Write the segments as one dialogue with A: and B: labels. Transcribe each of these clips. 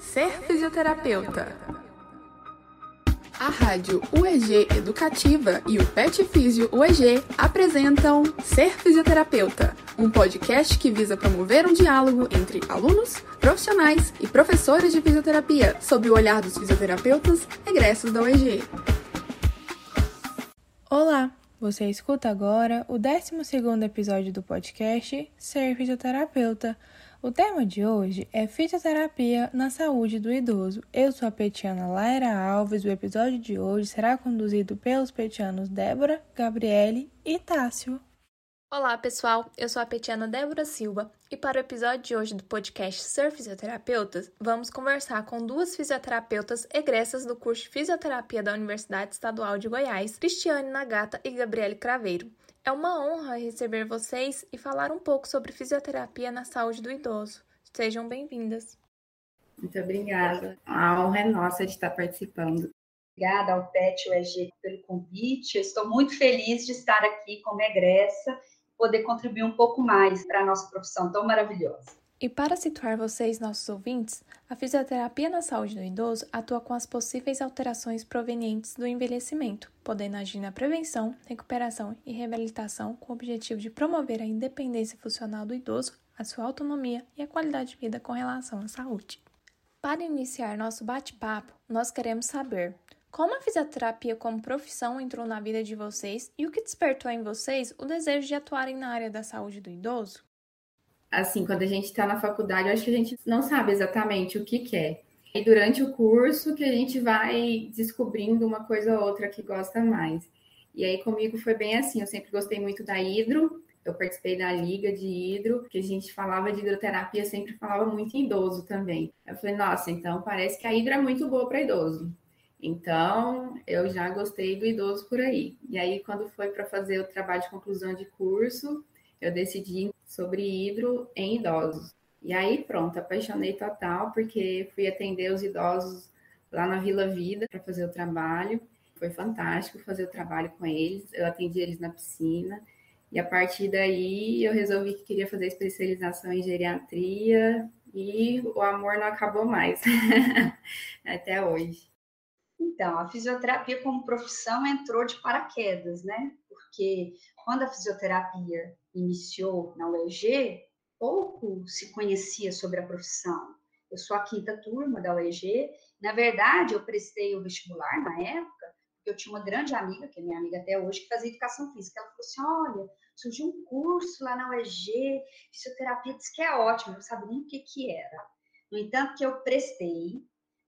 A: Ser fisioterapeuta. A rádio UEG Educativa e o Pet Físio UEG apresentam Ser Fisioterapeuta, um podcast que visa promover um diálogo entre alunos, profissionais e professores de fisioterapia sob o olhar dos fisioterapeutas egressos da UEG.
B: Olá, você escuta agora o 12º episódio do podcast Ser Fisioterapeuta, o tema de hoje é fisioterapia na saúde do idoso. Eu sou a petiana Laira Alves. O episódio de hoje será conduzido pelos petianos Débora, Gabriele e Tássio.
C: Olá, pessoal. Eu sou a petiana Débora Silva e para o episódio de hoje do podcast Ser Fisioterapeutas, vamos conversar com duas fisioterapeutas egressas do curso de Fisioterapia da Universidade Estadual de Goiás, Cristiane Nagata e Gabriele Craveiro. É uma honra receber vocês e falar um pouco sobre fisioterapia na saúde do idoso. Sejam bem-vindas.
D: Muito obrigada. A honra é nossa de estar participando.
E: Obrigada ao PET UEG pelo convite. Eu estou muito feliz de estar aqui como egressa e poder contribuir um pouco mais para a nossa profissão tão maravilhosa.
C: E para situar vocês, nossos ouvintes, a fisioterapia na saúde do idoso atua com as possíveis alterações provenientes do envelhecimento, podendo agir na prevenção, recuperação e reabilitação com o objetivo de promover a independência funcional do idoso, a sua autonomia e a qualidade de vida com relação à saúde. Para iniciar nosso bate-papo, nós queremos saber como a fisioterapia como profissão entrou na vida de vocês e o que despertou em vocês o desejo de atuarem na área da saúde do idoso?
D: Assim, quando a gente está na faculdade, eu acho que a gente não sabe exatamente o que quer. É. E durante o curso que a gente vai descobrindo uma coisa ou outra que gosta mais. E aí comigo foi bem assim, eu sempre gostei muito da hidro, eu participei da liga de hidro, que a gente falava de hidroterapia, sempre falava muito em idoso também. Eu falei, nossa, então parece que a hidro é muito boa para idoso. Então, eu já gostei do idoso por aí. E aí, quando foi para fazer o trabalho de conclusão de curso, eu decidi sobre hidro em idosos. E aí, pronto, apaixonei total, porque fui atender os idosos lá na Vila Vida para fazer o trabalho. Foi fantástico fazer o trabalho com eles. Eu atendi eles na piscina. E a partir daí eu resolvi que queria fazer especialização em geriatria e o amor não acabou mais até hoje.
E: Então, a fisioterapia como profissão entrou de paraquedas, né? Porque quando a fisioterapia iniciou na UEG, pouco se conhecia sobre a profissão. Eu sou a quinta turma da UEG. Na verdade, eu prestei o vestibular na época, porque eu tinha uma grande amiga, que é minha amiga até hoje, que fazia educação física. Ela falou assim: olha, surgiu um curso lá na UEG, fisioterapia, disse que é ótimo, eu não sabia nem o que, que era. No entanto, que eu prestei,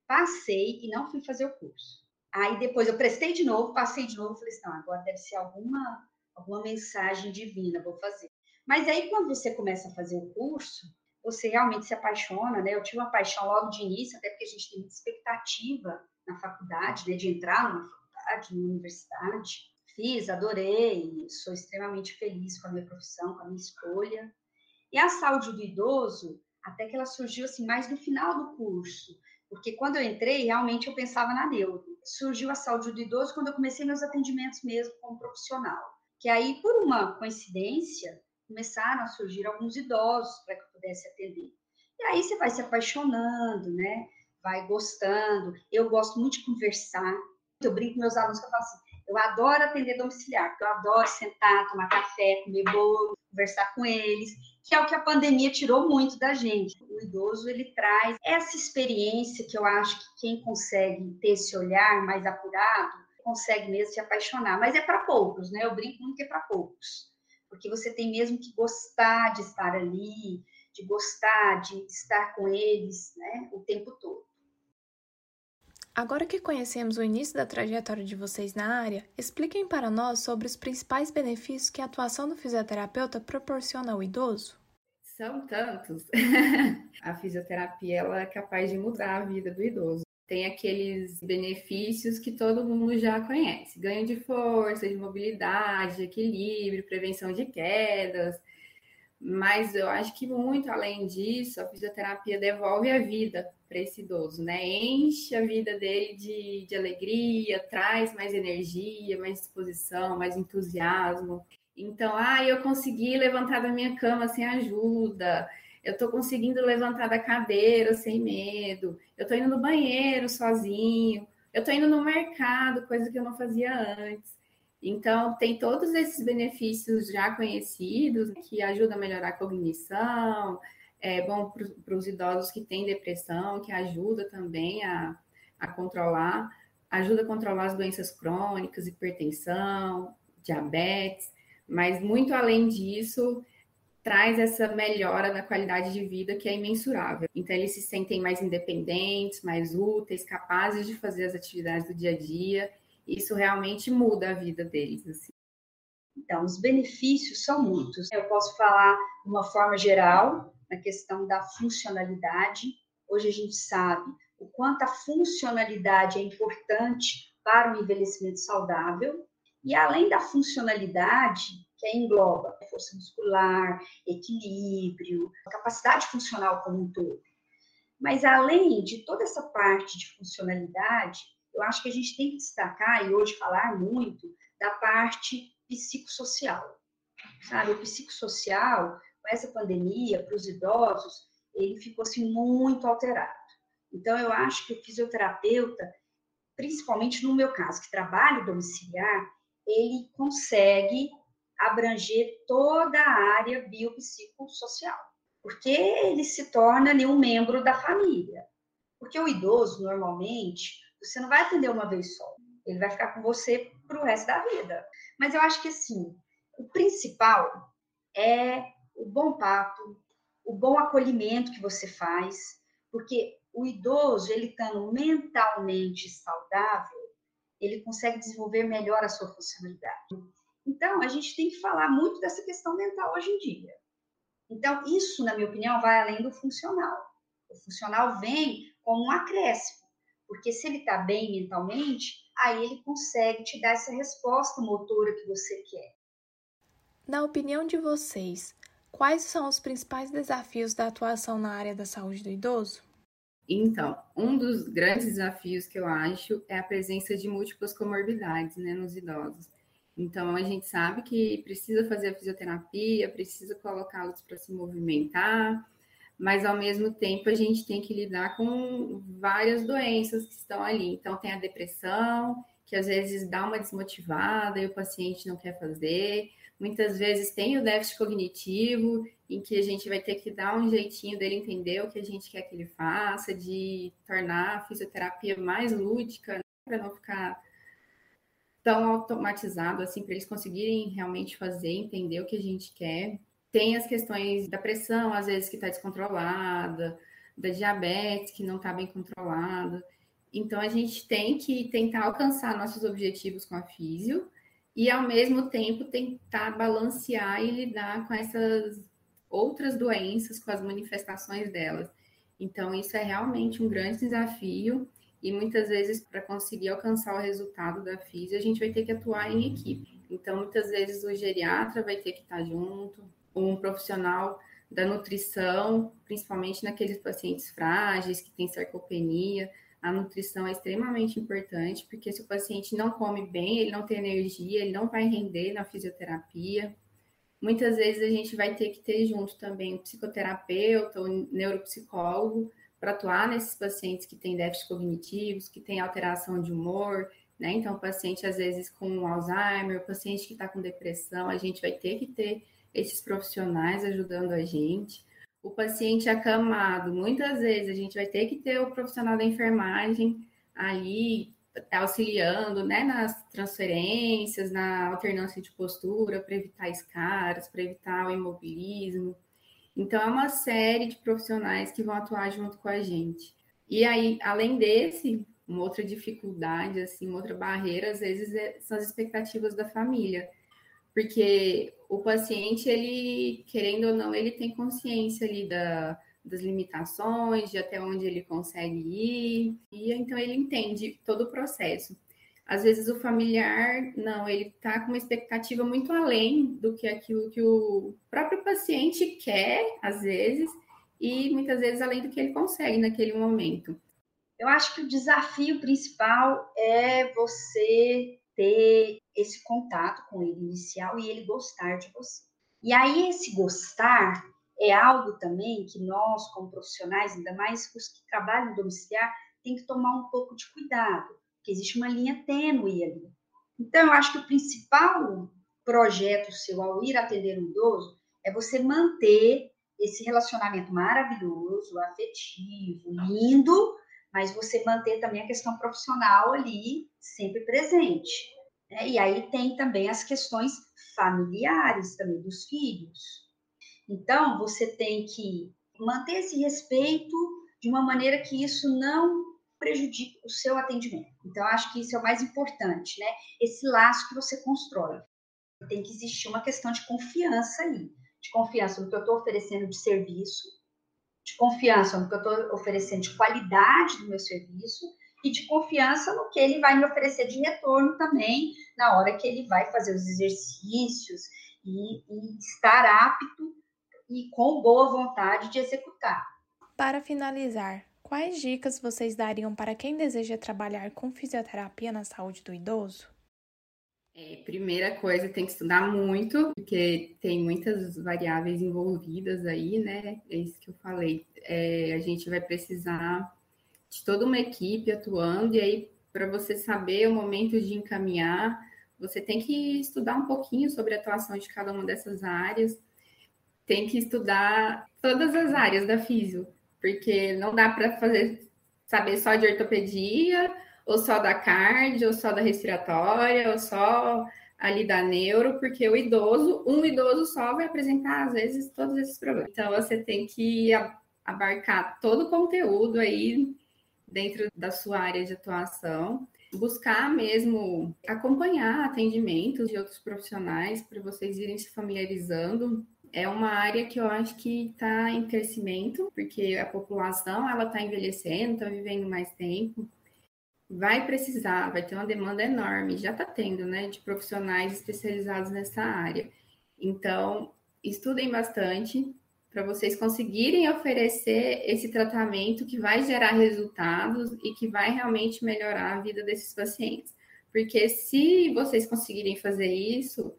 E: passei e não fui fazer o curso. Aí depois eu prestei de novo, passei de novo, falei assim: não, agora deve ser alguma alguma mensagem divina, vou fazer. Mas aí, quando você começa a fazer o curso, você realmente se apaixona, né? Eu tive uma paixão logo de início, até porque a gente tem muita expectativa na faculdade, né? De entrar numa faculdade, numa universidade. Fiz, adorei, sou extremamente feliz com a minha profissão, com a minha escolha. E a saúde do idoso, até que ela surgiu assim mais no final do curso, porque quando eu entrei, realmente eu pensava na neuro. Surgiu a saúde do idoso quando eu comecei meus atendimentos mesmo como profissional que aí, por uma coincidência, começaram a surgir alguns idosos para que eu pudesse atender. E aí você vai se apaixonando, né? Vai gostando. Eu gosto muito de conversar. Eu brinco com meus alunos que eu falo assim, eu adoro atender domiciliar, porque eu adoro sentar, tomar café, comer bolo, conversar com eles, que é o que a pandemia tirou muito da gente. O idoso, ele traz essa experiência que eu acho que quem consegue ter esse olhar mais apurado, consegue mesmo se apaixonar, mas é para poucos, né? Eu brinco muito que é para poucos, porque você tem mesmo que gostar de estar ali, de gostar de estar com eles, né, o tempo todo.
C: Agora que conhecemos o início da trajetória de vocês na área, expliquem para nós sobre os principais benefícios que a atuação do fisioterapeuta proporciona ao idoso.
D: São tantos. a fisioterapia ela é capaz de mudar a vida do idoso tem aqueles benefícios que todo mundo já conhece: ganho de força, de mobilidade, de equilíbrio, prevenção de quedas. Mas eu acho que muito além disso, a fisioterapia devolve a vida para esse idoso, né? Enche a vida dele de, de alegria, traz mais energia, mais disposição, mais entusiasmo. Então, ah, eu consegui levantar da minha cama sem ajuda, eu estou conseguindo levantar da cadeira sem medo, eu estou indo no banheiro sozinho, eu estou indo no mercado, coisa que eu não fazia antes. Então, tem todos esses benefícios já conhecidos que ajudam a melhorar a cognição, é bom para os idosos que têm depressão, que ajuda também a, a controlar, ajuda a controlar as doenças crônicas, hipertensão, diabetes, mas muito além disso, traz essa melhora na qualidade de vida que é imensurável. Então, eles se sentem mais independentes, mais úteis, capazes de fazer as atividades do dia a dia. Isso realmente muda a vida deles. Assim.
E: Então, os benefícios são muitos. Eu posso falar de uma forma geral, na questão da funcionalidade. Hoje a gente sabe o quanto a funcionalidade é importante para o envelhecimento saudável. E além da funcionalidade, que engloba força muscular, equilíbrio, capacidade funcional como um todo. Mas além de toda essa parte de funcionalidade, eu acho que a gente tem que destacar e hoje falar muito da parte psicossocial. Sabe, o psicossocial com essa pandemia, para os idosos, ele ficou assim muito alterado. Então, eu acho que o fisioterapeuta, principalmente no meu caso, que trabalho domiciliar, ele consegue abranger toda a área biopsicossocial, porque ele se torna ali um membro da família. Porque o idoso, normalmente, você não vai atender uma vez só, ele vai ficar com você para o resto da vida. Mas eu acho que, assim, o principal é o bom papo, o bom acolhimento que você faz, porque o idoso, ele estando mentalmente saudável, ele consegue desenvolver melhor a sua funcionalidade. Então, a gente tem que falar muito dessa questão mental hoje em dia. Então, isso, na minha opinião, vai além do funcional. O funcional vem como um acréscimo, porque se ele está bem mentalmente, aí ele consegue te dar essa resposta motora que você quer.
C: Na opinião de vocês, Quais são os principais desafios da atuação na área da saúde do idoso?
D: Então, um dos grandes desafios que eu acho é a presença de múltiplas comorbidades né, nos idosos. Então, a gente sabe que precisa fazer a fisioterapia, precisa colocá-los para se movimentar, mas ao mesmo tempo a gente tem que lidar com várias doenças que estão ali. Então, tem a depressão, que às vezes dá uma desmotivada e o paciente não quer fazer. Muitas vezes tem o déficit cognitivo, em que a gente vai ter que dar um jeitinho dele entender o que a gente quer que ele faça, de tornar a fisioterapia mais lúdica, né, para não ficar tão automatizado assim, para eles conseguirem realmente fazer, entender o que a gente quer. Tem as questões da pressão, às vezes, que está descontrolada, da diabetes, que não está bem controlada. Então, a gente tem que tentar alcançar nossos objetivos com a físio, e ao mesmo tempo tentar balancear e lidar com essas outras doenças, com as manifestações delas. Então, isso é realmente um grande desafio e muitas vezes para conseguir alcançar o resultado da física, a gente vai ter que atuar em equipe. Então, muitas vezes o geriatra vai ter que estar junto, um profissional da nutrição, principalmente naqueles pacientes frágeis que têm sarcopenia, a nutrição é extremamente importante, porque se o paciente não come bem, ele não tem energia, ele não vai render na fisioterapia. Muitas vezes a gente vai ter que ter junto também um psicoterapeuta ou um neuropsicólogo para atuar nesses pacientes que têm déficits cognitivos, que têm alteração de humor, né? Então, paciente às vezes com Alzheimer, paciente que está com depressão, a gente vai ter que ter esses profissionais ajudando a gente o paciente acamado, muitas vezes a gente vai ter que ter o profissional da enfermagem ali auxiliando né, nas transferências, na alternância de postura, para evitar escaras, para evitar o imobilismo. Então, é uma série de profissionais que vão atuar junto com a gente. E aí, além desse, uma outra dificuldade, assim, uma outra barreira, às vezes, é, são as expectativas da família porque o paciente, ele, querendo ou não, ele tem consciência ali da, das limitações, de até onde ele consegue ir, e então ele entende todo o processo. Às vezes o familiar, não, ele está com uma expectativa muito além do que aquilo que o próprio paciente quer, às vezes, e muitas vezes além do que ele consegue naquele momento.
E: Eu acho que o desafio principal é você ter esse contato com ele inicial e ele gostar de você. E aí, esse gostar é algo também que nós, como profissionais, ainda mais os que trabalham domiciliar, tem que tomar um pouco de cuidado, porque existe uma linha tênue ali. Então, eu acho que o principal projeto seu ao ir atender um idoso é você manter esse relacionamento maravilhoso, afetivo, lindo, mas você manter também a questão profissional ali sempre presente. Né? E aí tem também as questões familiares também dos filhos. Então, você tem que manter esse respeito de uma maneira que isso não prejudique o seu atendimento. Então, acho que isso é o mais importante, né? Esse laço que você constrói. Tem que existir uma questão de confiança aí, de confiança no que eu estou oferecendo de serviço, de confiança no que eu estou oferecendo de qualidade do meu serviço e de confiança no que ele vai me oferecer de retorno também na hora que ele vai fazer os exercícios e, e estar apto e com boa vontade de executar.
C: Para finalizar, quais dicas vocês dariam para quem deseja trabalhar com fisioterapia na saúde do idoso?
D: É, primeira coisa, tem que estudar muito, porque tem muitas variáveis envolvidas aí, né? É isso que eu falei. É, a gente vai precisar de toda uma equipe atuando, e aí, para você saber o momento de encaminhar, você tem que estudar um pouquinho sobre a atuação de cada uma dessas áreas, tem que estudar todas as áreas da físio, porque não dá para fazer saber só de ortopedia ou só da cardio, ou só da respiratória, ou só ali da neuro, porque o idoso, um idoso só vai apresentar, às vezes, todos esses problemas. Então, você tem que abarcar todo o conteúdo aí dentro da sua área de atuação, buscar mesmo acompanhar atendimentos de outros profissionais para vocês irem se familiarizando. É uma área que eu acho que está em crescimento, porque a população ela está envelhecendo, está vivendo mais tempo vai precisar, vai ter uma demanda enorme, já está tendo, né, de profissionais especializados nessa área. Então, estudem bastante para vocês conseguirem oferecer esse tratamento que vai gerar resultados e que vai realmente melhorar a vida desses pacientes. Porque se vocês conseguirem fazer isso,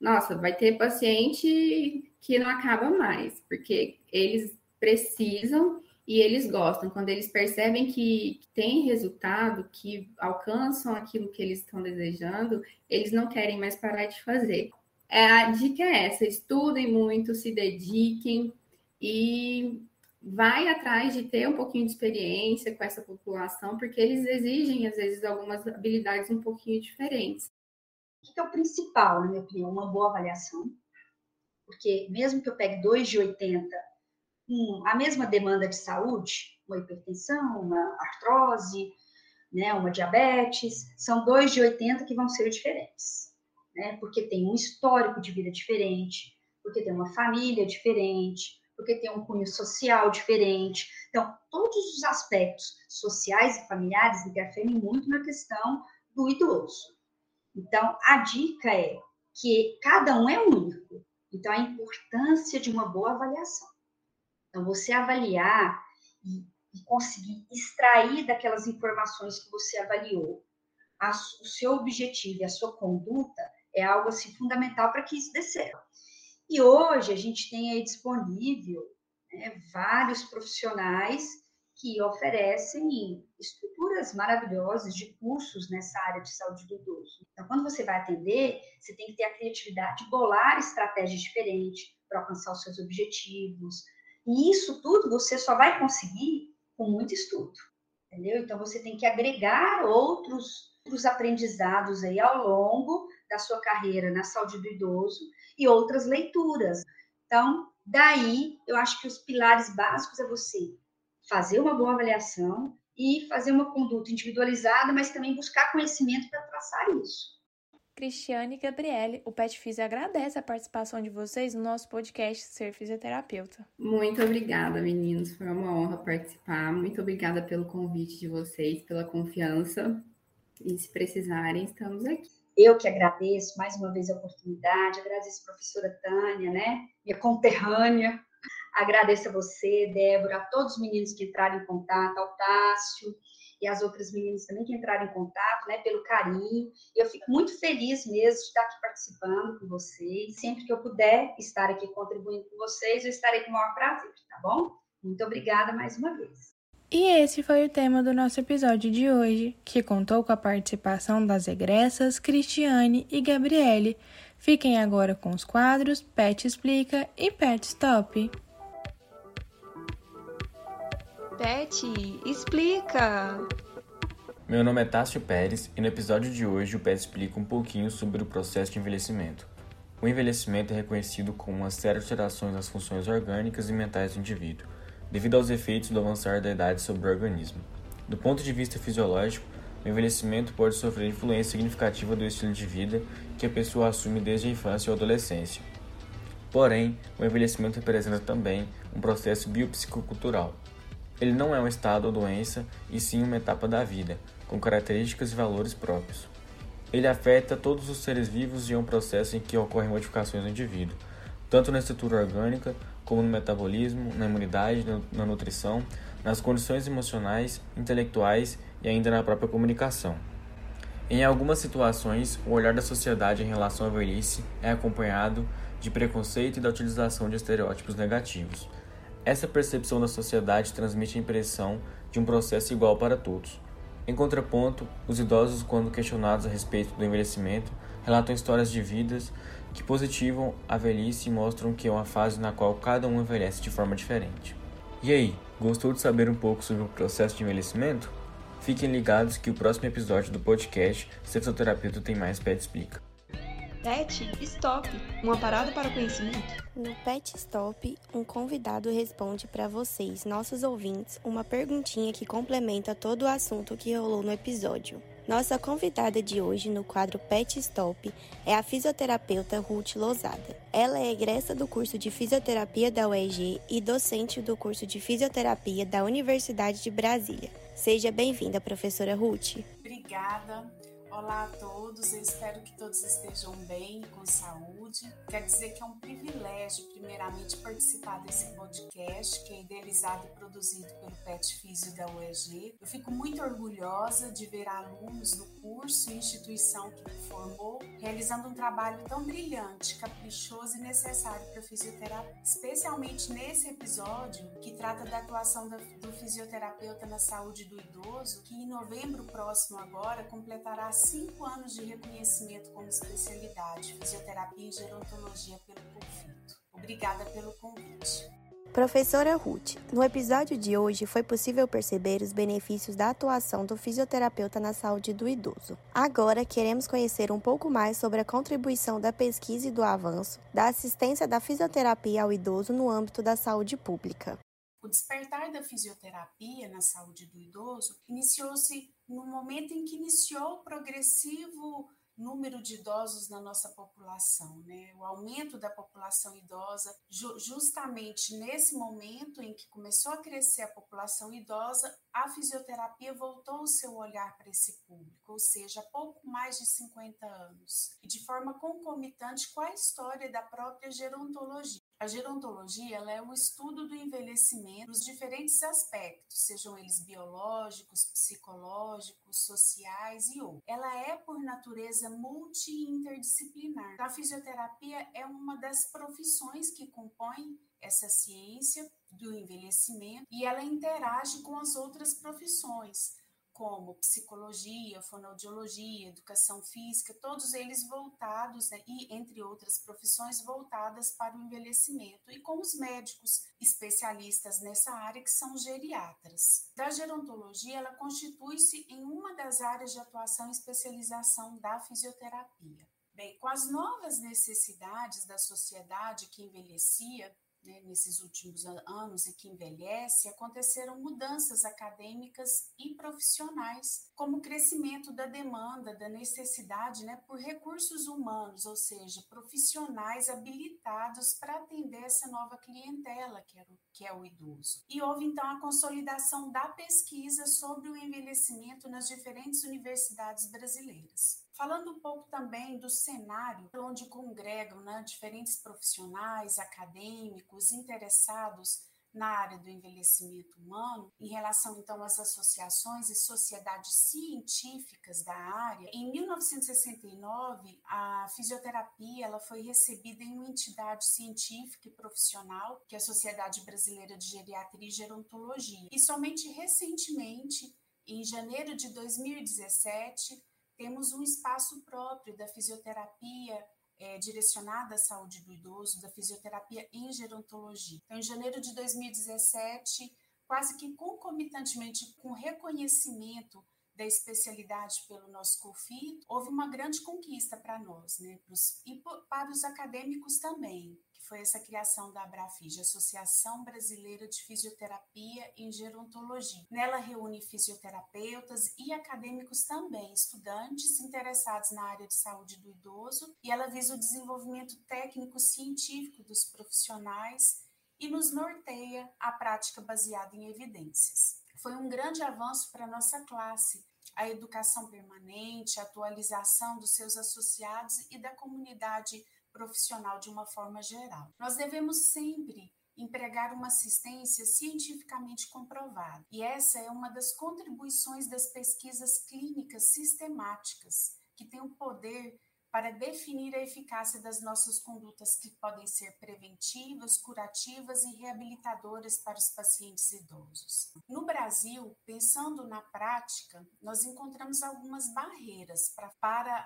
D: nossa, vai ter paciente que não acaba mais, porque eles precisam e eles gostam, quando eles percebem que tem resultado, que alcançam aquilo que eles estão desejando, eles não querem mais parar de fazer. É, a dica é essa: estudem muito, se dediquem e vai atrás de ter um pouquinho de experiência com essa população, porque eles exigem, às vezes, algumas habilidades um pouquinho diferentes.
E: O que é o principal, na minha opinião? Uma boa avaliação. Porque mesmo que eu pegue dois de 80 um, a mesma demanda de saúde, uma hipertensão, uma artrose, né, uma diabetes, são dois de 80 que vão ser diferentes, né, porque tem um histórico de vida diferente, porque tem uma família diferente, porque tem um cunho social diferente. Então, todos os aspectos sociais e familiares interferem muito na questão do idoso. Então, a dica é que cada um é único. Então, a importância de uma boa avaliação. Então, você avaliar e, e conseguir extrair daquelas informações que você avaliou a, o seu objetivo e a sua conduta é algo assim fundamental para que isso dê certo. E hoje a gente tem aí disponível né, vários profissionais que oferecem estruturas maravilhosas de cursos nessa área de saúde do idoso. Então, quando você vai atender, você tem que ter a criatividade de bolar estratégias diferentes para alcançar os seus objetivos, e isso tudo você só vai conseguir com muito estudo, entendeu? Então você tem que agregar outros, outros aprendizados aí ao longo da sua carreira na saúde do idoso e outras leituras. Então, daí eu acho que os pilares básicos é você fazer uma boa avaliação e fazer uma conduta individualizada, mas também buscar conhecimento para traçar isso.
C: Cristiane e Gabriele, o Pet Físio agradece a participação de vocês no nosso podcast Ser Fisioterapeuta.
D: Muito obrigada, meninos. Foi uma honra participar. Muito obrigada pelo convite de vocês, pela confiança. E se precisarem, estamos aqui.
E: Eu que agradeço mais uma vez a oportunidade, agradeço a professora Tânia, né? Minha conterrânea. Agradeço a você, Débora, a todos os meninos que entraram em contato, ao Tássio, e as outras meninas também que entraram em contato, né, pelo carinho. Eu fico muito feliz mesmo de estar aqui participando com vocês. Sempre que eu puder estar aqui contribuindo com vocês, eu estarei com o maior prazer, tá bom? Muito obrigada mais uma vez.
B: E esse foi o tema do nosso episódio de hoje, que contou com a participação das egressas Cristiane e Gabriele. Fiquem agora com os quadros Pet Explica e Pet Stop.
C: Pet, explica!
F: Meu nome é Tássio Pérez e no episódio de hoje o Pet explica um pouquinho sobre o processo de envelhecimento. O envelhecimento é reconhecido como uma série de alterações nas funções orgânicas e mentais do indivíduo, devido aos efeitos do avançar da idade sobre o organismo. Do ponto de vista fisiológico, o envelhecimento pode sofrer influência significativa do estilo de vida que a pessoa assume desde a infância ou adolescência. Porém, o envelhecimento representa também um processo biopsicocultural, ele não é um estado ou doença, e sim uma etapa da vida, com características e valores próprios. Ele afeta todos os seres vivos e é um processo em que ocorrem modificações no indivíduo, tanto na estrutura orgânica, como no metabolismo, na imunidade, na nutrição, nas condições emocionais, intelectuais e ainda na própria comunicação. Em algumas situações, o olhar da sociedade em relação à velhice é acompanhado de preconceito e da utilização de estereótipos negativos, essa percepção da sociedade transmite a impressão de um processo igual para todos. Em contraponto, os idosos, quando questionados a respeito do envelhecimento, relatam histórias de vidas que positivam a velhice e mostram que é uma fase na qual cada um envelhece de forma diferente. E aí, gostou de saber um pouco sobre o processo de envelhecimento? Fiquem ligados que o próximo episódio do podcast Sexoterapeuta tem mais Pet Explica.
C: Pet Stop, uma parada para o conhecimento.
G: No Pet Stop, um convidado responde para vocês, nossos ouvintes, uma perguntinha que complementa todo o assunto que rolou no episódio. Nossa convidada de hoje no quadro Pet Stop é a fisioterapeuta Ruth Lozada. Ela é egressa do curso de fisioterapia da UEG e docente do curso de fisioterapia da Universidade de Brasília. Seja bem-vinda, professora Ruth.
H: Obrigada. Olá a todos, eu espero que todos estejam bem, com saúde. Quer dizer que é um privilégio, primeiramente, participar desse podcast, que é idealizado e produzido pelo Pet Físio da UEG. Eu fico muito orgulhosa de ver alunos do curso e instituição que me formou realizando um trabalho tão brilhante, caprichoso e necessário para a fisioterapia, especialmente nesse episódio que trata da atuação do fisioterapeuta na saúde do idoso, que em novembro próximo agora completará cinco anos de reconhecimento como especialidade, fisioterapia e gerontologia pelo conflito. Obrigada pelo convite.
G: Professora Ruth, no episódio de hoje foi possível perceber os benefícios da atuação do fisioterapeuta na saúde do idoso. Agora queremos conhecer um pouco mais sobre a contribuição da pesquisa e do avanço da assistência da fisioterapia ao idoso no âmbito da saúde pública.
H: O despertar da fisioterapia na saúde do idoso iniciou-se no momento em que iniciou o progressivo número de idosos na nossa população, né? O aumento da população idosa, ju justamente nesse momento em que começou a crescer a população idosa, a fisioterapia voltou o seu olhar para esse público, ou seja, há pouco mais de 50 anos, e de forma concomitante com a história da própria gerontologia. A gerontologia é o estudo do envelhecimento nos diferentes aspectos, sejam eles biológicos, psicológicos, sociais e outros. Ela é, por natureza, multi-interdisciplinar. A fisioterapia é uma das profissões que compõem essa ciência do envelhecimento e ela interage com as outras profissões como psicologia, fonoaudiologia, educação física, todos eles voltados, né, e entre outras profissões voltadas para o envelhecimento, e com os médicos especialistas nessa área, que são geriatras. Da gerontologia, ela constitui-se em uma das áreas de atuação e especialização da fisioterapia. Bem, com as novas necessidades da sociedade que envelhecia, né, nesses últimos anos e que envelhece, aconteceram mudanças acadêmicas e profissionais, como o crescimento da demanda, da necessidade né, por recursos humanos, ou seja, profissionais habilitados para atender essa nova clientela, que, era que é o idoso. E houve então a consolidação da pesquisa sobre o envelhecimento nas diferentes universidades brasileiras. Falando um pouco também do cenário onde congregam né, diferentes profissionais, acadêmicos, interessados na área do envelhecimento humano, em relação então às associações e sociedades científicas da área, em 1969 a fisioterapia ela foi recebida em uma entidade científica e profissional, que é a Sociedade Brasileira de Geriatria e Gerontologia. E somente recentemente, em janeiro de 2017, temos um espaço próprio da fisioterapia é, direcionada à saúde do idoso, da fisioterapia em gerontologia. Então, em janeiro de 2017, quase que concomitantemente com reconhecimento da especialidade pelo nosso COFI, houve uma grande conquista para nós, né? e para os acadêmicos também, que foi essa criação da Abrafig, Associação Brasileira de Fisioterapia em Gerontologia. Nela reúne fisioterapeutas e acadêmicos também, estudantes interessados na área de saúde do idoso, e ela visa o desenvolvimento técnico científico dos profissionais e nos norteia a prática baseada em evidências foi um grande avanço para a nossa classe. A educação permanente, a atualização dos seus associados e da comunidade profissional de uma forma geral. Nós devemos sempre empregar uma assistência cientificamente comprovada. E essa é uma das contribuições das pesquisas clínicas sistemáticas, que tem o poder para definir a eficácia das nossas condutas que podem ser preventivas, curativas e reabilitadoras para os pacientes idosos. No Brasil, pensando na prática, nós encontramos algumas barreiras para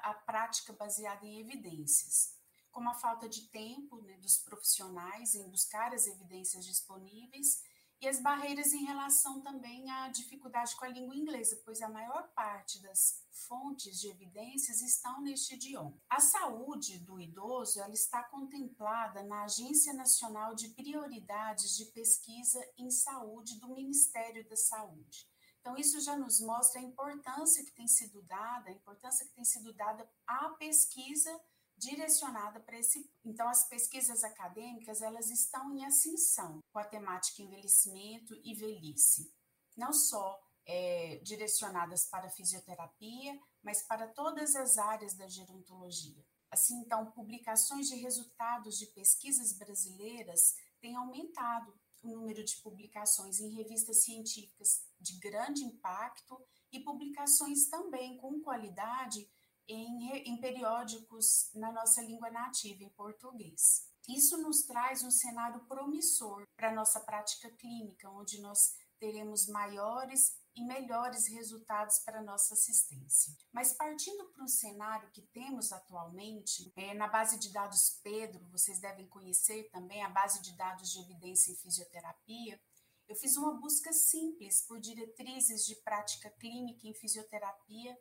H: a prática baseada em evidências, como a falta de tempo né, dos profissionais em buscar as evidências disponíveis e as barreiras em relação também à dificuldade com a língua inglesa, pois a maior parte das fontes de evidências estão neste idioma. A saúde do idoso ela está contemplada na Agência Nacional de Prioridades de Pesquisa em Saúde do Ministério da Saúde. Então, isso já nos mostra a importância que tem sido dada, a importância que tem sido dada à pesquisa direcionada para esse. Então, as pesquisas acadêmicas elas estão em ascensão com a temática envelhecimento e velhice, não só é, direcionadas para fisioterapia, mas para todas as áreas da gerontologia. Assim, então, publicações de resultados de pesquisas brasileiras têm aumentado o número de publicações em revistas científicas de grande impacto e publicações também com qualidade em, em periódicos na nossa língua nativa, em português. Isso nos traz um cenário promissor para a nossa prática clínica, onde nós teremos maiores e melhores resultados para nossa assistência. Mas partindo para um cenário que temos atualmente, é, na base de dados Pedro, vocês devem conhecer também a base de dados de evidência em fisioterapia, eu fiz uma busca simples por diretrizes de prática clínica em fisioterapia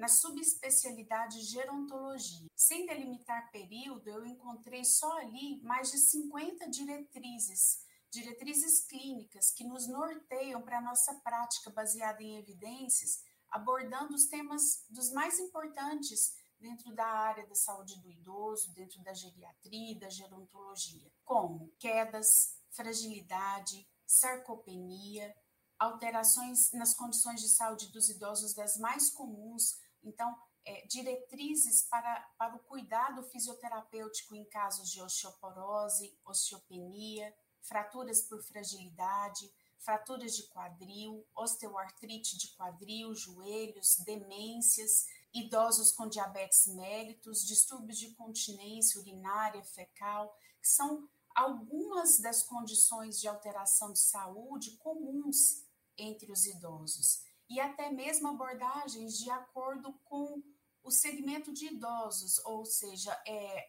H: na subespecialidade gerontologia. Sem delimitar período, eu encontrei só ali mais de 50 diretrizes, diretrizes clínicas que nos norteiam para a nossa prática baseada em evidências, abordando os temas dos mais importantes dentro da área da saúde do idoso, dentro da geriatria da gerontologia, como quedas, fragilidade, sarcopenia, alterações nas condições de saúde dos idosos das mais comuns, então, é, diretrizes para, para o cuidado fisioterapêutico em casos de osteoporose, osteopenia, fraturas por fragilidade, fraturas de quadril, osteoartrite de quadril, joelhos, demências, idosos com diabetes mellitus, distúrbios de continência urinária, fecal, que são algumas das condições de alteração de saúde comuns entre os idosos e até mesmo abordagens de acordo com o segmento de idosos, ou seja, é,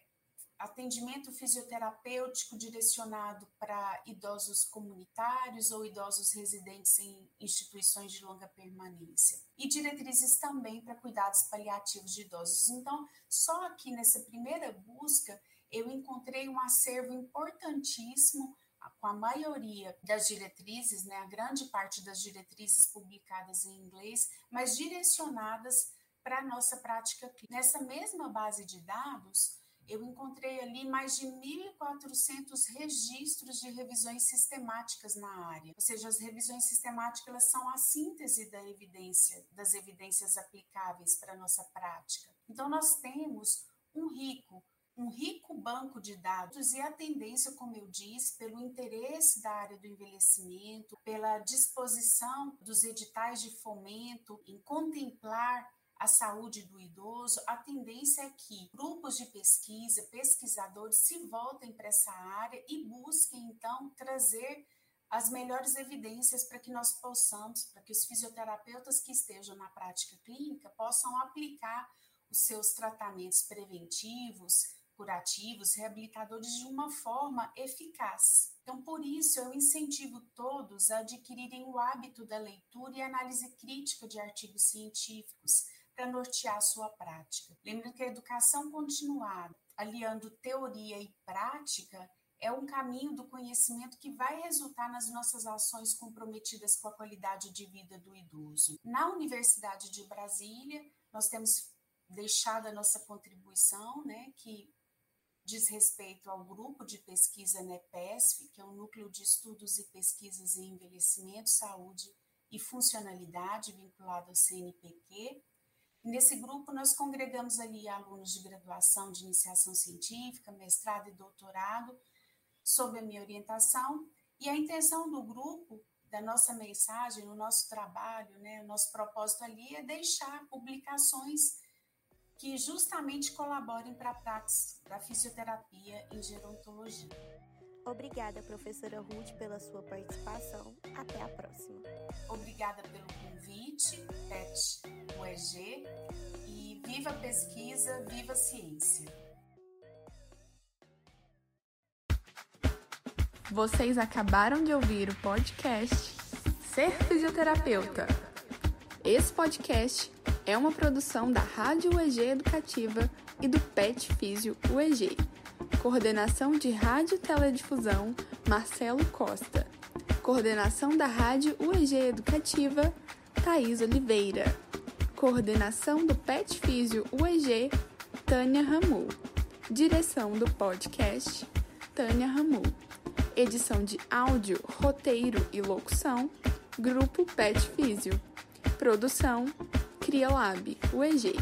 H: atendimento fisioterapêutico direcionado para idosos comunitários ou idosos residentes em instituições de longa permanência. E diretrizes também para cuidados paliativos de idosos. Então, só aqui nessa primeira busca, eu encontrei um acervo importantíssimo com a maioria das diretrizes, né, a grande parte das diretrizes publicadas em inglês, mas direcionadas para a nossa prática clínica. Nessa mesma base de dados, eu encontrei ali mais de 1.400 registros de revisões sistemáticas na área. Ou seja, as revisões sistemáticas são a síntese da evidência, das evidências aplicáveis para a nossa prática. Então, nós temos um rico um rico banco de dados e a tendência, como eu disse, pelo interesse da área do envelhecimento, pela disposição dos editais de fomento em contemplar a saúde do idoso, a tendência é que grupos de pesquisa, pesquisadores se voltem para essa área e busquem então trazer as melhores evidências para que nós possamos, para que os fisioterapeutas que estejam na prática clínica possam aplicar os seus tratamentos preventivos, curativos, reabilitadores de uma forma eficaz. Então, por isso, eu incentivo todos a adquirirem o hábito da leitura e análise crítica de artigos científicos para nortear a sua prática. Lembrando que a educação continuada, aliando teoria e prática, é um caminho do conhecimento que vai resultar nas nossas ações comprometidas com a qualidade de vida do idoso. Na Universidade de Brasília, nós temos deixado a nossa contribuição, né, que diz respeito ao grupo de pesquisa NEPESF, que é um núcleo de estudos e pesquisas em envelhecimento, saúde e funcionalidade vinculado ao CNPq. Nesse grupo, nós congregamos ali alunos de graduação de iniciação científica, mestrado e doutorado, sob a minha orientação, e a intenção do grupo, da nossa mensagem, o nosso trabalho, né, o nosso propósito ali é deixar publicações que justamente colaborem para a prática da fisioterapia em gerontologia.
G: Obrigada, professora Ruth, pela sua participação. Até a próxima.
H: Obrigada pelo convite, PET UEG, e viva a pesquisa, viva a ciência.
A: Vocês acabaram de ouvir o podcast Ser Fisioterapeuta. Esse podcast é uma produção da Rádio UEG Educativa e do PET Físio UEG. Coordenação de Rádio Teledifusão, Marcelo Costa. Coordenação da Rádio UEG Educativa, Thaís Oliveira. Coordenação do PET Físio UEG, Tânia Ramu. Direção do podcast, Tânia Ramu. Edição de áudio, roteiro e locução, Grupo Pet Físio. Produção, Criolab, UEG.